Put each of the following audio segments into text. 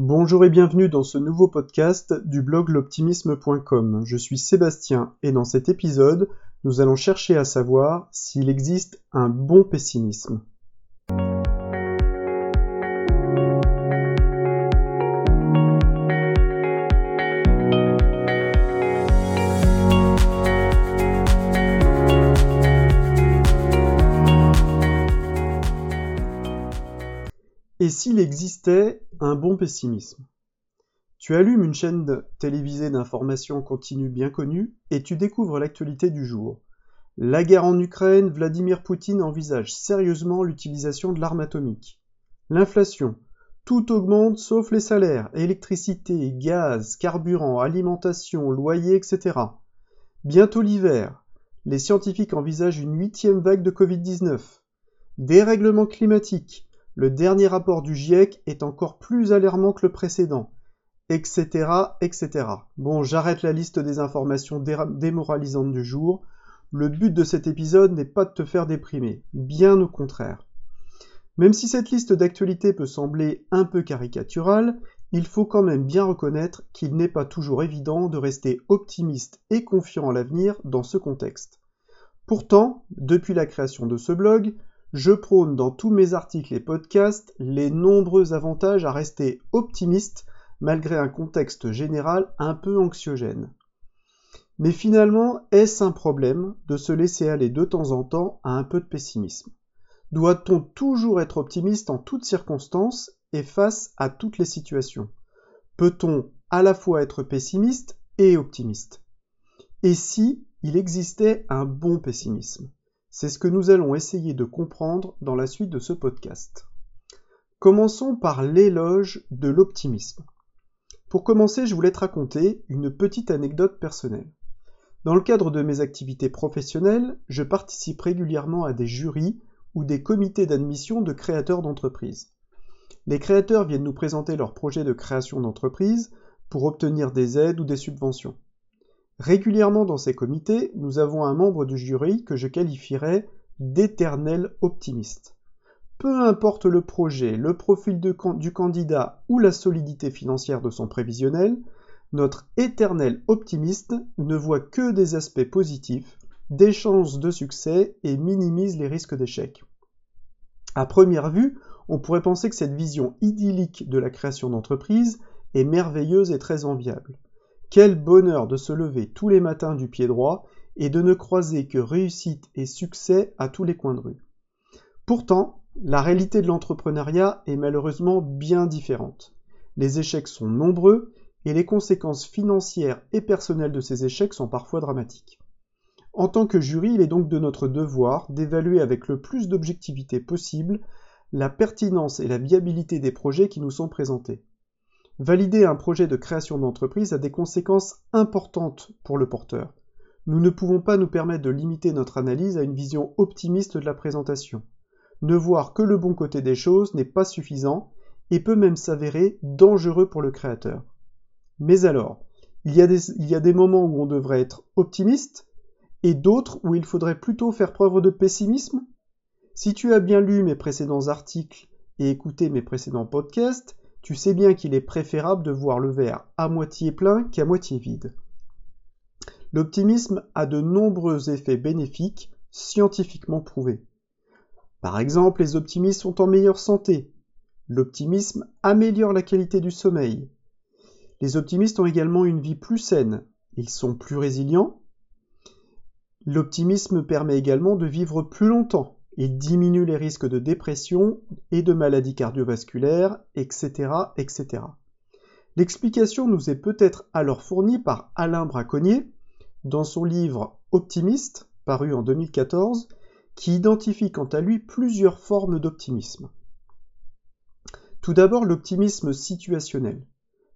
Bonjour et bienvenue dans ce nouveau podcast du blog l'optimisme.com. Je suis Sébastien et dans cet épisode, nous allons chercher à savoir s'il existe un bon pessimisme. Et s'il existait un bon pessimisme Tu allumes une chaîne télévisée d'information continue bien connue et tu découvres l'actualité du jour. La guerre en Ukraine, Vladimir Poutine envisage sérieusement l'utilisation de l'arme atomique. L'inflation, tout augmente sauf les salaires, électricité, gaz, carburant, alimentation, loyer, etc. Bientôt l'hiver. Les scientifiques envisagent une huitième vague de Covid-19. Dérèglement climatique, le dernier rapport du GIEC est encore plus alarmant que le précédent, etc., etc. Bon, j'arrête la liste des informations démoralisantes du jour. Le but de cet épisode n'est pas de te faire déprimer, bien au contraire. Même si cette liste d'actualités peut sembler un peu caricaturale, il faut quand même bien reconnaître qu'il n'est pas toujours évident de rester optimiste et confiant en l'avenir dans ce contexte. Pourtant, depuis la création de ce blog, je prône dans tous mes articles et podcasts les nombreux avantages à rester optimiste malgré un contexte général un peu anxiogène. Mais finalement, est-ce un problème de se laisser aller de temps en temps à un peu de pessimisme? Doit-on toujours être optimiste en toutes circonstances et face à toutes les situations? Peut-on à la fois être pessimiste et optimiste? Et si il existait un bon pessimisme? C'est ce que nous allons essayer de comprendre dans la suite de ce podcast. Commençons par l'éloge de l'optimisme. Pour commencer, je voulais te raconter une petite anecdote personnelle. Dans le cadre de mes activités professionnelles, je participe régulièrement à des jurys ou des comités d'admission de créateurs d'entreprises. Les créateurs viennent nous présenter leurs projets de création d'entreprise pour obtenir des aides ou des subventions. Régulièrement dans ces comités, nous avons un membre du jury que je qualifierais d'éternel optimiste. Peu importe le projet, le profil du candidat ou la solidité financière de son prévisionnel, notre éternel optimiste ne voit que des aspects positifs, des chances de succès et minimise les risques d'échec. À première vue, on pourrait penser que cette vision idyllique de la création d'entreprise est merveilleuse et très enviable. Quel bonheur de se lever tous les matins du pied droit et de ne croiser que réussite et succès à tous les coins de rue. Pourtant, la réalité de l'entrepreneuriat est malheureusement bien différente. Les échecs sont nombreux et les conséquences financières et personnelles de ces échecs sont parfois dramatiques. En tant que jury, il est donc de notre devoir d'évaluer avec le plus d'objectivité possible la pertinence et la viabilité des projets qui nous sont présentés. Valider un projet de création d'entreprise a des conséquences importantes pour le porteur. Nous ne pouvons pas nous permettre de limiter notre analyse à une vision optimiste de la présentation. Ne voir que le bon côté des choses n'est pas suffisant et peut même s'avérer dangereux pour le créateur. Mais alors, il y, a des, moments où on devrait être optimiste et d'autres où il faudrait plutôt faire preuve de pessimisme? Si tu as bien lu mes précédents articles et écouté mes précédents podcasts, tu sais bien qu'il est préférable de voir le verre à moitié plein qu'à moitié vide. L'optimisme a de nombreux effets bénéfiques scientifiquement prouvés. Par exemple, les optimistes sont en meilleure santé. L'optimisme améliore la qualité du sommeil. Les optimistes ont également une vie plus saine. Ils sont plus résilients. L'optimisme permet également de vivre plus longtemps. Il diminue les risques de dépression et de maladies cardiovasculaires, etc. etc. L'explication nous est peut-être alors fournie par Alain Braconnier dans son livre Optimiste, paru en 2014, qui identifie quant à lui plusieurs formes d'optimisme. Tout d'abord l'optimisme situationnel,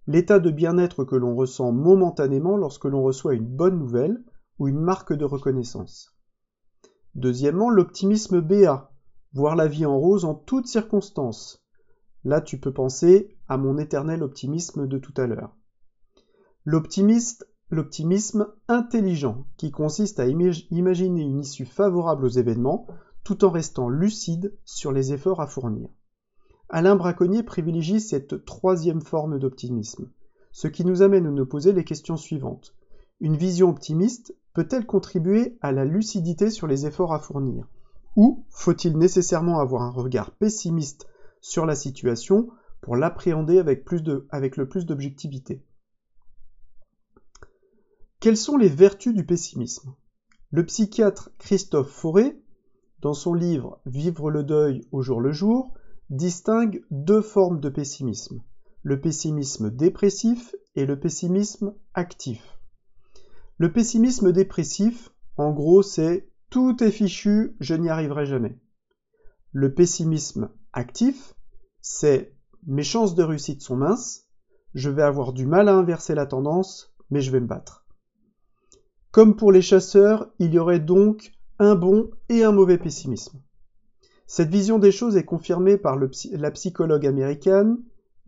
l'état de bien-être que l'on ressent momentanément lorsque l'on reçoit une bonne nouvelle ou une marque de reconnaissance. Deuxièmement, l'optimisme BA, voir la vie en rose en toutes circonstances. Là, tu peux penser à mon éternel optimisme de tout à l'heure. L'optimisme intelligent, qui consiste à imaginer une issue favorable aux événements, tout en restant lucide sur les efforts à fournir. Alain Braconnier privilégie cette troisième forme d'optimisme, ce qui nous amène à nous poser les questions suivantes. Une vision optimiste peut-elle contribuer à la lucidité sur les efforts à fournir? Ou faut-il nécessairement avoir un regard pessimiste sur la situation pour l'appréhender avec, le plus d'objectivité? Quelles sont les vertus du pessimisme? Le psychiatre Christophe Fauré, dans son livre Vivre le deuil au jour le jour, distingue deux formes de pessimisme, le pessimisme dépressif et le pessimisme actif. Le pessimisme dépressif, en gros, c'est tout est fichu, je n'y arriverai jamais. Le pessimisme actif, c'est mes chances de réussite sont minces, je vais avoir du mal à inverser la tendance, mais je vais me battre. Comme pour les chasseurs, il y aurait donc un bon et un mauvais pessimisme. Cette vision des choses est confirmée par la psychologue américaine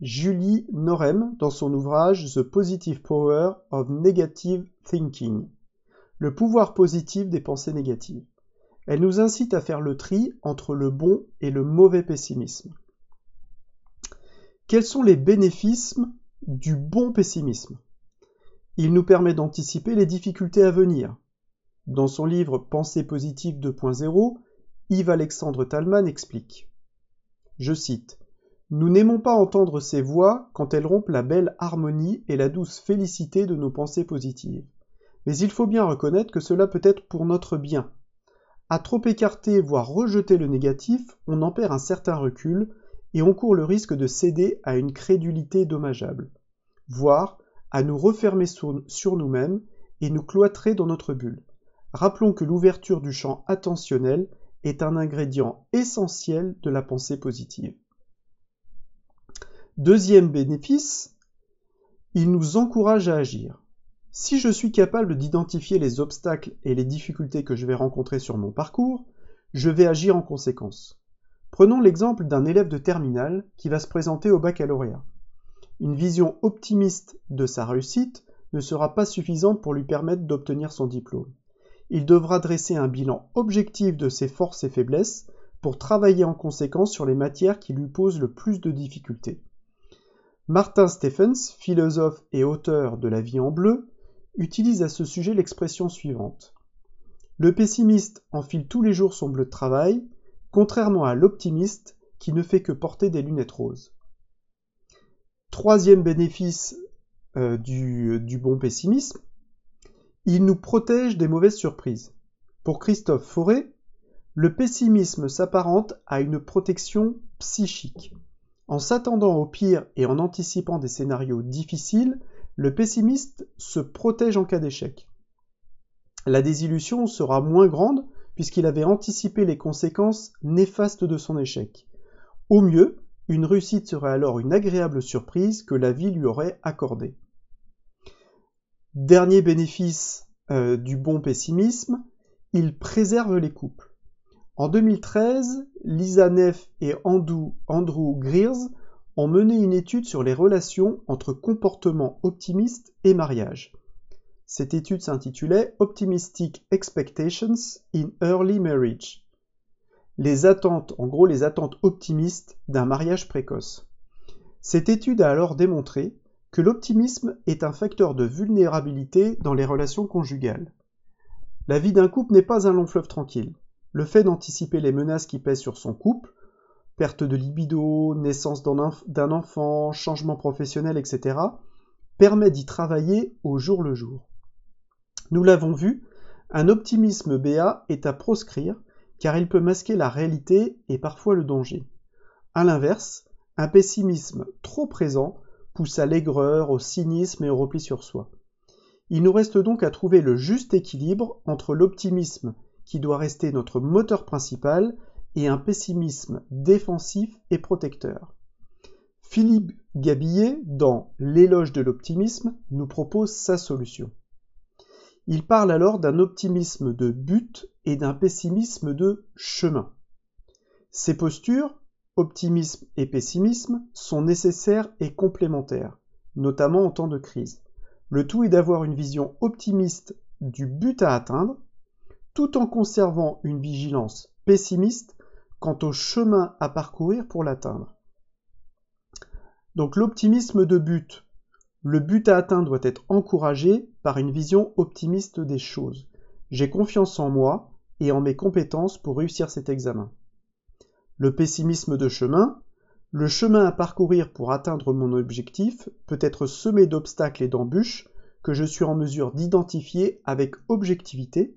Julie Norem dans son ouvrage The Positive Power of Negative Thinking, le pouvoir positif des pensées négatives. Elle nous incite à faire le tri entre le bon et le mauvais pessimisme. Quels sont les bénéfices du bon pessimisme? Il nous permet d'anticiper les difficultés à venir. Dans son livre Pensée positive 2.0, Yves-Alexandre Talman explique. Je cite nous n'aimons pas entendre ces voix quand elles rompent la belle harmonie et la douce félicité de nos pensées positives. Mais il faut bien reconnaître que cela peut être pour notre bien. À trop écarter, voire rejeter le négatif, on en perd un certain recul et on court le risque de céder à une crédulité dommageable, voire à nous refermer sur, nous-mêmes et nous cloîtrer dans notre bulle. Rappelons que l'ouverture du champ attentionnel est un ingrédient essentiel de la pensée positive. Deuxième bénéfice, il nous encourage à agir. Si je suis capable d'identifier les obstacles et les difficultés que je vais rencontrer sur mon parcours, je vais agir en conséquence. Prenons l'exemple d'un élève de terminale qui va se présenter au baccalauréat. Une vision optimiste de sa réussite ne sera pas suffisante pour lui permettre d'obtenir son diplôme. Il devra dresser un bilan objectif de ses forces et faiblesses pour travailler en conséquence sur les matières qui lui posent le plus de difficultés. Martin Stephens, philosophe et auteur de La vie en bleu, utilise à ce sujet l'expression suivante. Le pessimiste enfile tous les jours son bleu de travail, contrairement à l'optimiste qui ne fait que porter des lunettes roses. Troisième bénéfice euh, du, du bon pessimisme, il nous protège des mauvaises surprises. Pour Christophe Fauré, le pessimisme s'apparente à une protection psychique. En s'attendant au pire et en anticipant des scénarios difficiles, le pessimiste se protège en cas d'échec. La désillusion sera moins grande puisqu'il avait anticipé les conséquences néfastes de son échec. Au mieux, une réussite serait alors une agréable surprise que la vie lui aurait accordée. Dernier bénéfice euh, du bon pessimisme, il préserve les couples. En 2013, Lisa Neff et Andrew, Greers ont mené une étude sur les relations entre comportement optimiste et mariage. Cette étude s'intitulait Optimistic Expectations in Early Marriage. Les attentes, en gros les attentes optimistes d'un mariage précoce. Cette étude a alors démontré que l'optimisme est un facteur de vulnérabilité dans les relations conjugales. La vie d'un couple n'est pas un long fleuve tranquille. Le fait d'anticiper les menaces qui pèsent sur son couple, perte de libido, naissance d'un enfant, changement professionnel, etc., permet d'y travailler au jour le jour. Nous l'avons vu, un optimisme BA est à proscrire car il peut masquer la réalité et parfois le danger. A l'inverse, un pessimisme trop présent pousse à l'aigreur, au cynisme et au repli sur soi. Il nous reste donc à trouver le juste équilibre entre l'optimisme qui doit rester notre moteur principal, et un pessimisme défensif et protecteur. Philippe Gabillet, dans L'éloge de l'optimisme, nous propose sa solution. Il parle alors d'un optimisme de but et d'un pessimisme de chemin. Ces postures, optimisme et pessimisme, sont nécessaires et complémentaires, notamment en temps de crise. Le tout est d'avoir une vision optimiste du but à atteindre tout en conservant une vigilance pessimiste quant au chemin à parcourir pour l'atteindre. Donc l'optimisme de but. Le but à atteindre doit être encouragé par une vision optimiste des choses. J'ai confiance en moi et en mes compétences pour réussir cet examen. Le pessimisme de chemin. Le chemin à parcourir pour atteindre mon objectif peut être semé d'obstacles et d'embûches que je suis en mesure d'identifier avec objectivité.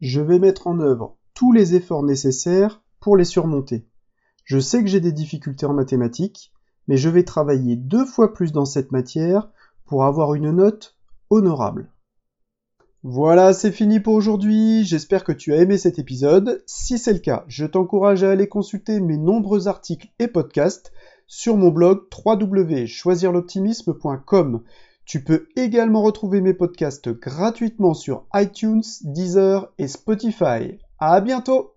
Je vais mettre en œuvre tous les efforts nécessaires pour les surmonter. Je sais que j'ai des difficultés en mathématiques, mais je vais travailler deux fois plus dans cette matière pour avoir une note honorable. Voilà, c'est fini pour aujourd'hui. J'espère que tu as aimé cet épisode. Si c'est le cas, je t'encourage à aller consulter mes nombreux articles et podcasts sur mon blog www.choisirloptimisme.com. Tu peux également retrouver mes podcasts gratuitement sur iTunes, Deezer et Spotify. À bientôt!